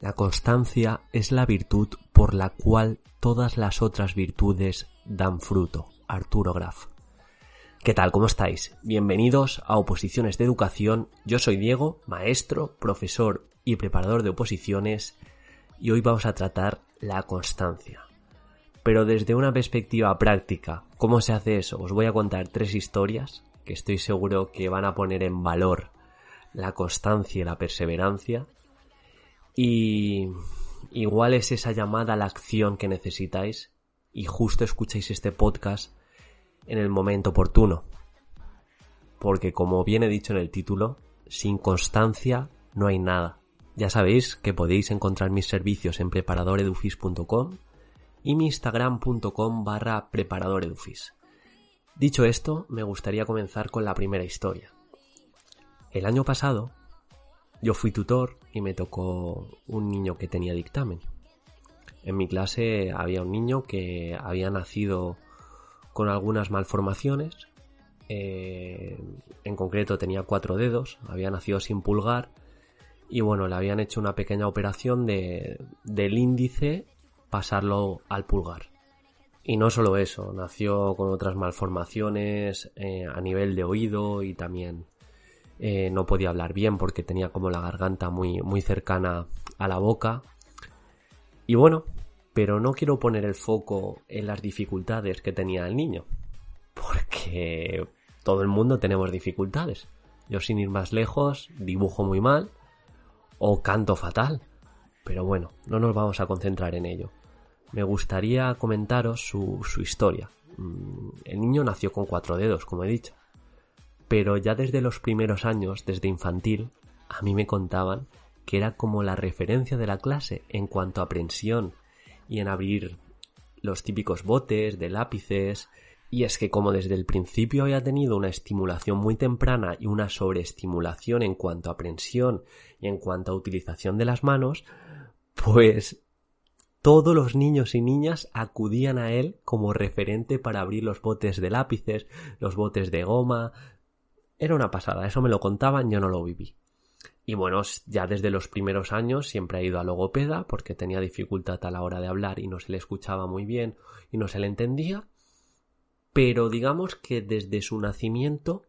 La constancia es la virtud por la cual todas las otras virtudes dan fruto. Arturo Graf. ¿Qué tal? ¿Cómo estáis? Bienvenidos a Oposiciones de Educación. Yo soy Diego, maestro, profesor y preparador de oposiciones y hoy vamos a tratar la constancia. Pero desde una perspectiva práctica, ¿cómo se hace eso? Os voy a contar tres historias que estoy seguro que van a poner en valor la constancia y la perseverancia y igual es esa llamada a la acción que necesitáis y justo escucháis este podcast en el momento oportuno. Porque como bien he dicho en el título, sin constancia no hay nada. Ya sabéis que podéis encontrar mis servicios en preparadoredufis.com y mi instagram.com barra preparadoredufis. Dicho esto, me gustaría comenzar con la primera historia. El año pasado yo fui tutor y me tocó un niño que tenía dictamen. En mi clase había un niño que había nacido con algunas malformaciones. Eh, en concreto tenía cuatro dedos, había nacido sin pulgar y bueno, le habían hecho una pequeña operación de, del índice pasarlo al pulgar. Y no solo eso, nació con otras malformaciones eh, a nivel de oído y también eh, no podía hablar bien porque tenía como la garganta muy, muy cercana a la boca. Y bueno, pero no quiero poner el foco en las dificultades que tenía el niño, porque todo el mundo tenemos dificultades. Yo sin ir más lejos dibujo muy mal o canto fatal, pero bueno, no nos vamos a concentrar en ello. Me gustaría comentaros su, su historia. Mm, el niño nació con cuatro dedos, como he dicho pero ya desde los primeros años, desde infantil, a mí me contaban que era como la referencia de la clase en cuanto a aprensión y en abrir los típicos botes de lápices, y es que como desde el principio había tenido una estimulación muy temprana y una sobreestimulación en cuanto a aprensión y en cuanto a utilización de las manos, pues todos los niños y niñas acudían a él como referente para abrir los botes de lápices, los botes de goma, era una pasada, eso me lo contaban, yo no lo viví. Y bueno, ya desde los primeros años siempre ha ido a logopeda porque tenía dificultad a la hora de hablar y no se le escuchaba muy bien y no se le entendía. Pero digamos que desde su nacimiento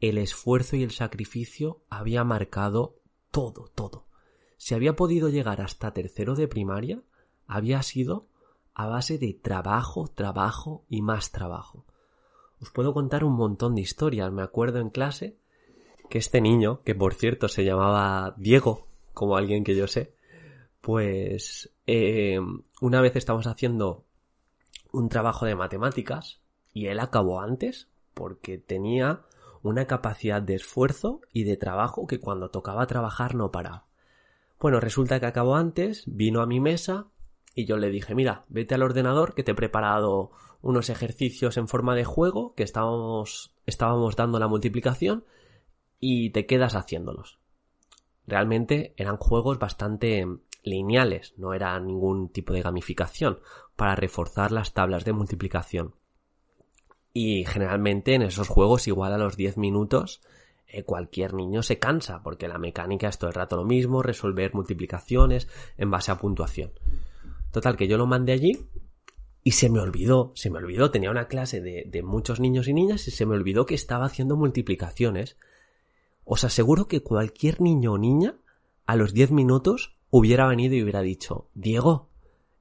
el esfuerzo y el sacrificio había marcado todo, todo. Si había podido llegar hasta tercero de primaria, había sido a base de trabajo, trabajo y más trabajo. Os puedo contar un montón de historias. Me acuerdo en clase que este niño, que por cierto se llamaba Diego, como alguien que yo sé, pues eh, una vez estamos haciendo un trabajo de matemáticas y él acabó antes porque tenía una capacidad de esfuerzo y de trabajo que cuando tocaba trabajar no paraba. Bueno, resulta que acabó antes, vino a mi mesa y yo le dije, mira, vete al ordenador que te he preparado unos ejercicios en forma de juego que estábamos, estábamos dando la multiplicación y te quedas haciéndolos. Realmente eran juegos bastante lineales, no era ningún tipo de gamificación para reforzar las tablas de multiplicación. Y generalmente en esos juegos, igual a los 10 minutos, eh, cualquier niño se cansa, porque la mecánica es todo el rato lo mismo, resolver multiplicaciones en base a puntuación. Total, que yo lo mandé allí y se me olvidó, se me olvidó, tenía una clase de, muchos niños y niñas y se me olvidó que estaba haciendo multiplicaciones. Os aseguro que cualquier niño o niña a los 10 minutos hubiera venido y hubiera dicho, Diego,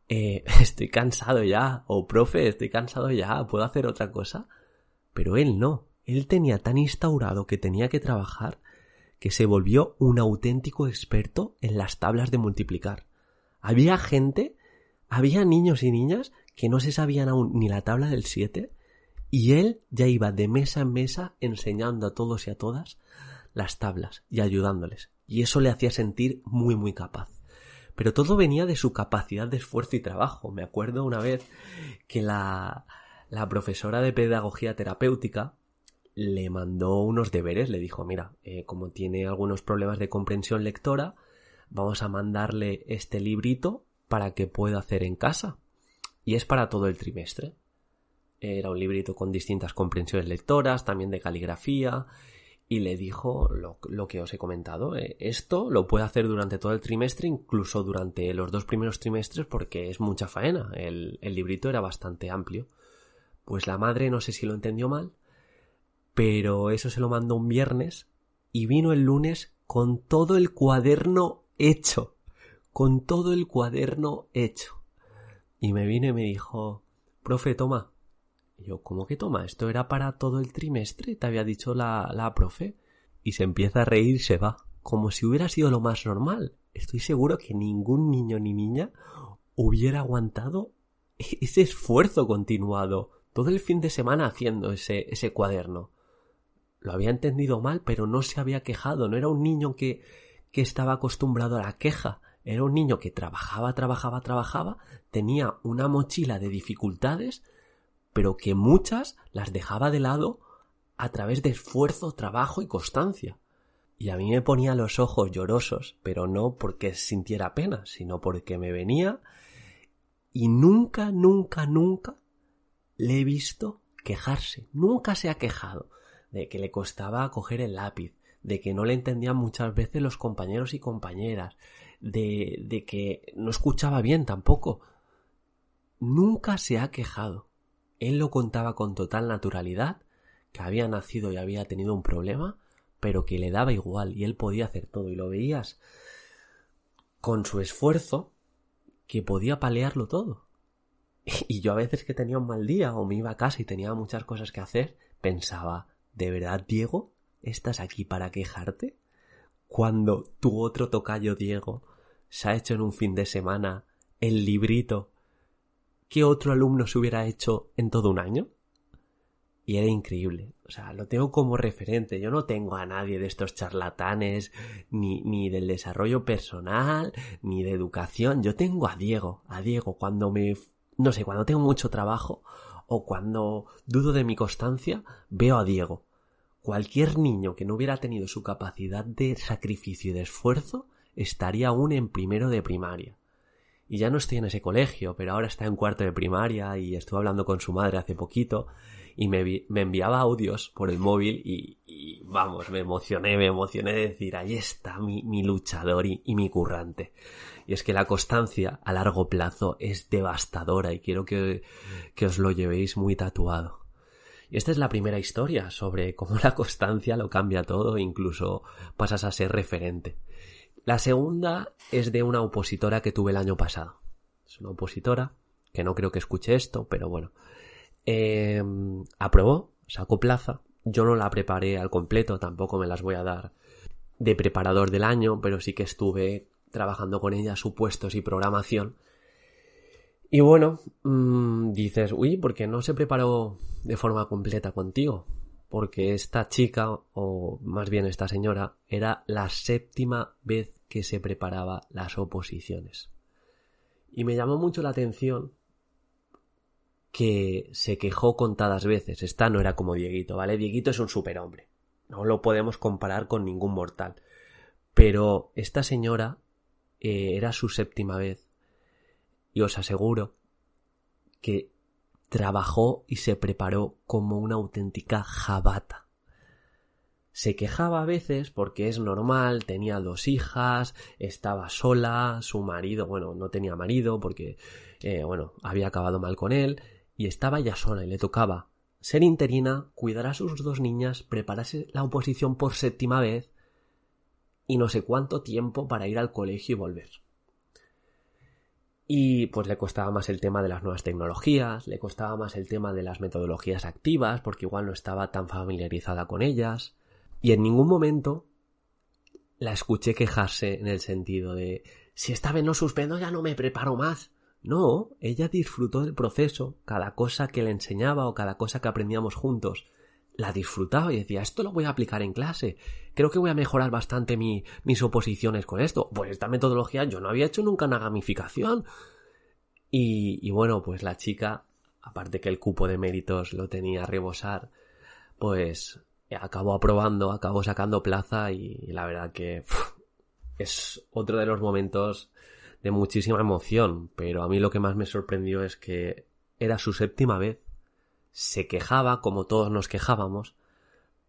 eh, estoy cansado ya, o profe, estoy cansado ya, ¿puedo hacer otra cosa? Pero él no, él tenía tan instaurado que tenía que trabajar que se volvió un auténtico experto en las tablas de multiplicar. Había gente, había niños y niñas que no se sabían aún ni la tabla del 7 y él ya iba de mesa en mesa enseñando a todos y a todas las tablas y ayudándoles. Y eso le hacía sentir muy muy capaz. Pero todo venía de su capacidad de esfuerzo y trabajo. Me acuerdo una vez que la, la profesora de pedagogía terapéutica le mandó unos deberes, le dijo, mira, eh, como tiene algunos problemas de comprensión lectora, vamos a mandarle este librito para que pueda hacer en casa y es para todo el trimestre. Era un librito con distintas comprensiones lectoras, también de caligrafía, y le dijo lo, que os he comentado. Eh, esto lo puede hacer durante todo el trimestre, incluso durante los dos primeros trimestres, porque es mucha faena. El, el librito era bastante amplio. Pues la madre no sé si lo entendió mal, pero eso se lo mandó un viernes y vino el lunes con todo el cuaderno hecho. Con todo el cuaderno hecho. Y me vino y me dijo, profe, toma, y yo, ¿cómo que toma? Esto era para todo el trimestre, te había dicho la, la profe. Y se empieza a reír y se va, como si hubiera sido lo más normal. Estoy seguro que ningún niño ni niña hubiera aguantado ese esfuerzo continuado todo el fin de semana haciendo ese, ese cuaderno. Lo había entendido mal, pero no se había quejado. No era un niño que, que estaba acostumbrado a la queja. Era un niño que trabajaba, trabajaba, trabajaba, tenía una mochila de dificultades pero que muchas las dejaba de lado a través de esfuerzo, trabajo y constancia. Y a mí me ponía los ojos llorosos, pero no porque sintiera pena, sino porque me venía y nunca, nunca, nunca le he visto quejarse. Nunca se ha quejado de que le costaba coger el lápiz, de que no le entendían muchas veces los compañeros y compañeras, de, de que no escuchaba bien tampoco. Nunca se ha quejado. Él lo contaba con total naturalidad, que había nacido y había tenido un problema, pero que le daba igual y él podía hacer todo y lo veías con su esfuerzo que podía palearlo todo. Y yo a veces que tenía un mal día o me iba a casa y tenía muchas cosas que hacer, pensaba, ¿de verdad, Diego? ¿Estás aquí para quejarte? Cuando tu otro tocayo Diego se ha hecho en un fin de semana el librito ¿Qué otro alumno se hubiera hecho en todo un año. Y era increíble. O sea, lo tengo como referente. Yo no tengo a nadie de estos charlatanes, ni, ni del desarrollo personal, ni de educación. Yo tengo a Diego. A Diego cuando me, no sé, cuando tengo mucho trabajo o cuando dudo de mi constancia, veo a Diego. Cualquier niño que no hubiera tenido su capacidad de sacrificio y de esfuerzo estaría aún en primero de primaria y ya no estoy en ese colegio, pero ahora está en cuarto de primaria y estuve hablando con su madre hace poquito y me, me enviaba audios por el móvil y, vamos, me emocioné, me emocioné de decir, ahí está mi, mi luchador y, y, mi currante. Y es que la constancia a largo plazo es devastadora y quiero que, que os lo llevéis muy tatuado. Y esta es la primera historia sobre cómo la constancia lo cambia todo incluso pasas a ser referente. La segunda es de una opositora que tuve el año pasado. Es una opositora que no creo que escuche esto, pero bueno. Eh, aprobó, sacó plaza. Yo no la preparé al completo, tampoco me las voy a dar de preparador del año, pero sí que estuve trabajando con ella supuestos y programación. Y bueno, mmm, dices, uy, ¿por qué no se preparó de forma completa contigo? Porque esta chica, o más bien esta señora, era la séptima vez que se preparaba las oposiciones. Y me llamó mucho la atención que se quejó contadas veces. Esta no era como Dieguito, ¿vale? Dieguito es un superhombre. No lo podemos comparar con ningún mortal. Pero esta señora eh, era su séptima vez. Y os aseguro que trabajó y se preparó como una auténtica jabata. Se quejaba a veces porque es normal, tenía dos hijas, estaba sola, su marido, bueno, no tenía marido porque, eh, bueno, había acabado mal con él, y estaba ya sola y le tocaba ser interina, cuidar a sus dos niñas, prepararse la oposición por séptima vez y no sé cuánto tiempo para ir al colegio y volver. Y pues le costaba más el tema de las nuevas tecnologías, le costaba más el tema de las metodologías activas, porque igual no estaba tan familiarizada con ellas. Y en ningún momento la escuché quejarse en el sentido de si esta vez no suspendo ya no me preparo más. No, ella disfrutó del proceso, cada cosa que le enseñaba o cada cosa que aprendíamos juntos, la disfrutaba y decía, esto lo voy a aplicar en clase, creo que voy a mejorar bastante mi, mis oposiciones con esto. Pues esta metodología yo no había hecho nunca una gamificación. Y, y bueno, pues la chica, aparte que el cupo de méritos lo tenía a rebosar, pues acabó aprobando, acabó sacando plaza y, la verdad que es otro de los momentos de muchísima emoción, pero a mí lo que más me sorprendió es que era su séptima vez. Se quejaba como todos nos quejábamos,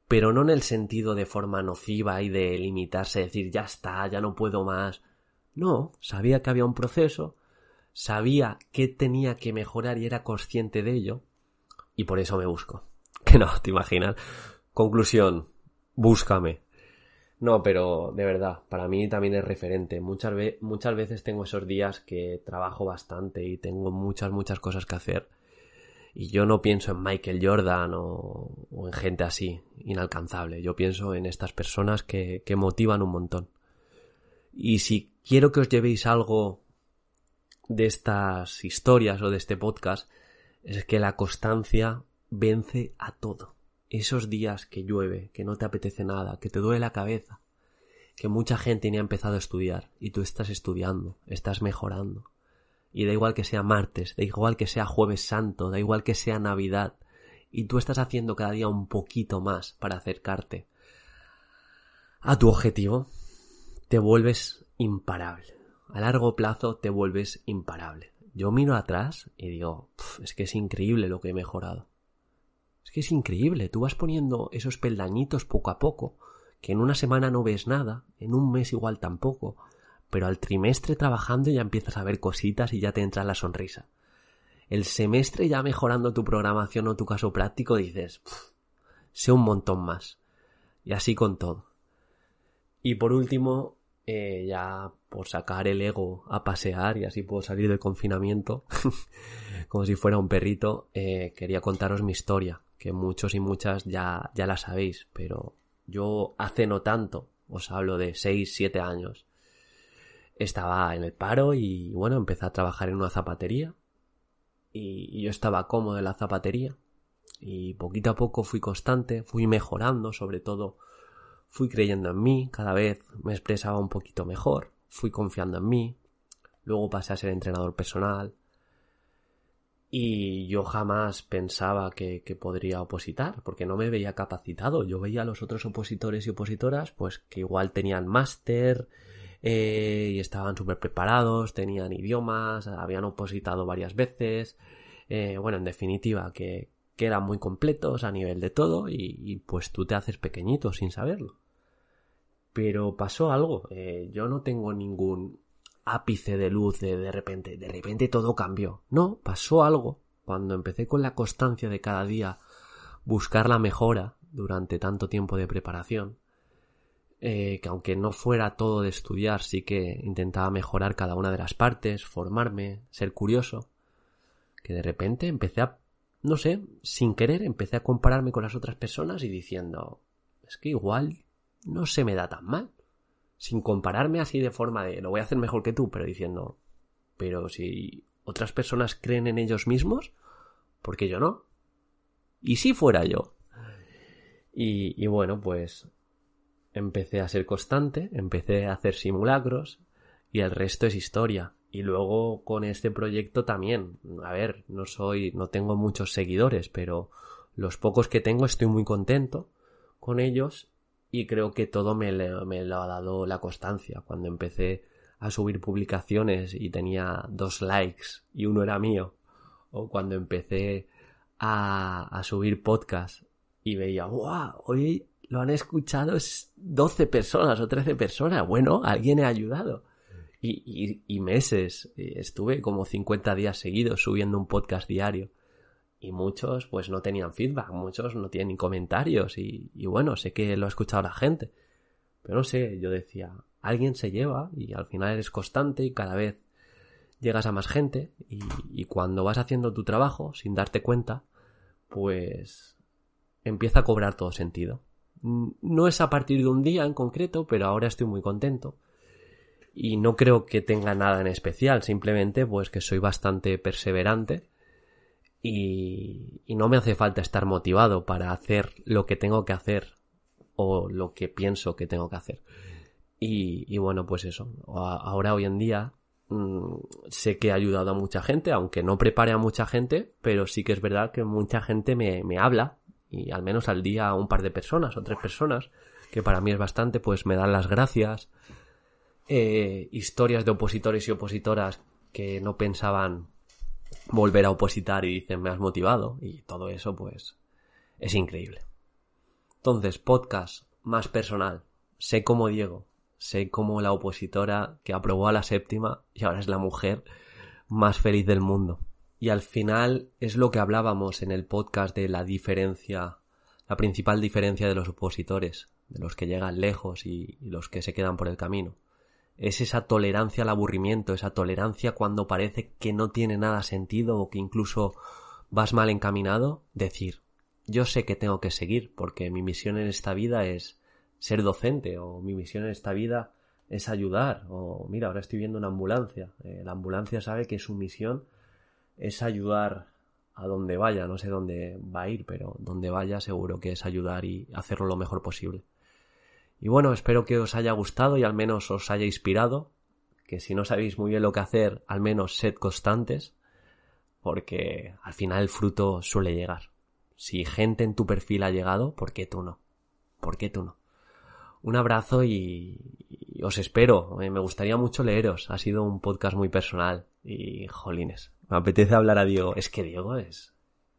pero no en el sentido de forma nociva y de limitarse, decir ya está, ya no puedo más. No, sabía que había un proceso, sabía que tenía que mejorar y era consciente de ello, y por eso me busco. Que no, te imaginas. Conclusión, búscame. No, pero de verdad, para mí también es referente. Muchas, muchas veces tengo esos días que trabajo bastante y tengo muchas, muchas cosas que hacer. Y yo no pienso en Michael Jordan o, en gente así, inalcanzable. Yo pienso en estas personas que, que motivan un montón. Y si quiero que os llevéis algo de estas historias o de este podcast, es que la constancia vence a todo esos días que llueve, que no te apetece nada, que te duele la cabeza, que mucha gente ni ha empezado a estudiar y tú estás estudiando, estás mejorando. Y da igual que sea martes, da igual que sea jueves santo, da igual que sea Navidad, y tú estás haciendo cada día un poquito más para acercarte a tu objetivo, te vuelves imparable. A largo plazo te vuelves imparable. Yo miro atrás y digo, es que es increíble lo que he mejorado. Es que es increíble, tú vas poniendo esos peldañitos poco a poco, que en una semana no ves nada, en un mes igual tampoco, pero al trimestre trabajando ya empiezas a ver cositas y ya te entra la sonrisa. El semestre ya mejorando tu programación o tu caso práctico dices, sé un montón más. Y así con todo. Y por último, eh, ya por sacar el ego a pasear y así puedo salir del confinamiento, como si fuera un perrito, eh, quería contaros mi historia que muchos y muchas ya, ya la sabéis, pero yo hace no tanto, os hablo de 6, 7 años, estaba en el paro y bueno, empecé a trabajar en una zapatería. Y, yo estaba cómodo en la zapatería. Y poquito a poco fui constante, fui mejorando, sobre todo fui creyendo en mí, cada vez me expresaba un poquito mejor, fui confiando en mí, luego pasé a ser entrenador personal, y yo jamás pensaba que, podría opositar, porque no me veía capacitado. Yo veía a los otros opositores y opositoras, pues que igual tenían máster eh, y estaban súper preparados, tenían idiomas, habían opositado varias veces. Eh, bueno, en definitiva, que, que, eran muy completos a nivel de todo y, pues tú te haces pequeñito sin saberlo. Pero pasó algo. Eh, yo no tengo ningún ápice de luz de, de repente, de repente todo cambió. No, pasó algo cuando empecé con la constancia de cada día buscar la mejora durante tanto tiempo de preparación, eh, que aunque no fuera todo de estudiar, sí que intentaba mejorar cada una de las partes, formarme, ser curioso, que de repente empecé a, no sé, sin querer, empecé a compararme con las otras personas y diciendo, es que igual no se me da tan mal sin compararme así de forma de lo voy a hacer mejor que tú, pero diciendo, pero si otras personas creen en ellos mismos, ¿por qué yo no? ¿Y si fuera yo? Y, y bueno, pues empecé a ser constante, empecé a hacer simulacros y el resto es historia. Y luego con este proyecto también, a ver, no soy, no tengo muchos seguidores, pero los pocos que tengo estoy muy contento con ellos y creo que todo me, me lo ha dado la constancia. Cuando empecé a subir publicaciones y tenía dos likes y uno era mío, o cuando empecé a, a subir podcast y veía, ¡wow! Hoy lo han escuchado 12 personas o 13 personas. Bueno, alguien ha ayudado. Y, y, y meses. Estuve como 50 días seguidos subiendo un podcast diario y muchos pues no tenían feedback, muchos no tienen comentarios y, bueno, sé que lo ha escuchado la gente, pero no sé, yo decía, alguien se lleva y al final eres constante y cada vez llegas a más gente y, y cuando vas haciendo tu trabajo sin darte cuenta, pues empieza a cobrar todo sentido. No es a partir de un día en concreto, pero ahora estoy muy contento. Y no creo que tenga nada en especial, simplemente pues que soy bastante perseverante y, no me hace falta estar motivado para hacer lo que tengo que hacer o lo que pienso que tengo que hacer. Y, bueno, pues eso. Ahora, hoy en día, mm, sé que he ayudado a mucha gente, aunque no prepare a mucha gente, pero sí que es verdad que mucha gente me, me habla, y al menos al día un par de personas o tres personas, que para mí es bastante, pues me dan las gracias. Eh, historias de opositores y opositoras que no pensaban volver a opositar y dicen me has motivado y todo eso pues es increíble. Entonces, podcast más personal. Sé como Diego, sé como la opositora que aprobó a la séptima y ahora es la mujer más feliz del mundo. Y al final es lo que hablábamos en el podcast de la diferencia, la principal diferencia de los opositores, de los que llegan lejos y, los que se quedan por el camino. Es esa tolerancia al aburrimiento, esa tolerancia cuando parece que no tiene nada sentido o que incluso vas mal encaminado, decir, yo sé que tengo que seguir porque mi misión en esta vida es ser docente o mi misión en esta vida es ayudar o mira, ahora estoy viendo una ambulancia. Eh, la ambulancia sabe que su misión es ayudar a donde vaya, no sé dónde va a ir, pero donde vaya seguro que es ayudar y hacerlo lo mejor posible. Y bueno, espero que os haya gustado y al menos os haya inspirado, que si no sabéis muy bien lo que hacer, al menos sed constantes, porque al final el fruto suele llegar. Si gente en tu perfil ha llegado, ¿por qué tú no? ¿Por qué tú no? Un abrazo y, os espero. Me gustaría mucho leeros. Ha sido un podcast muy personal y jolines. Me apetece hablar a Diego. Es que Diego es,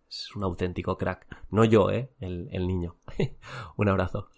es un auténtico crack. No yo, eh, el, el niño. un abrazo.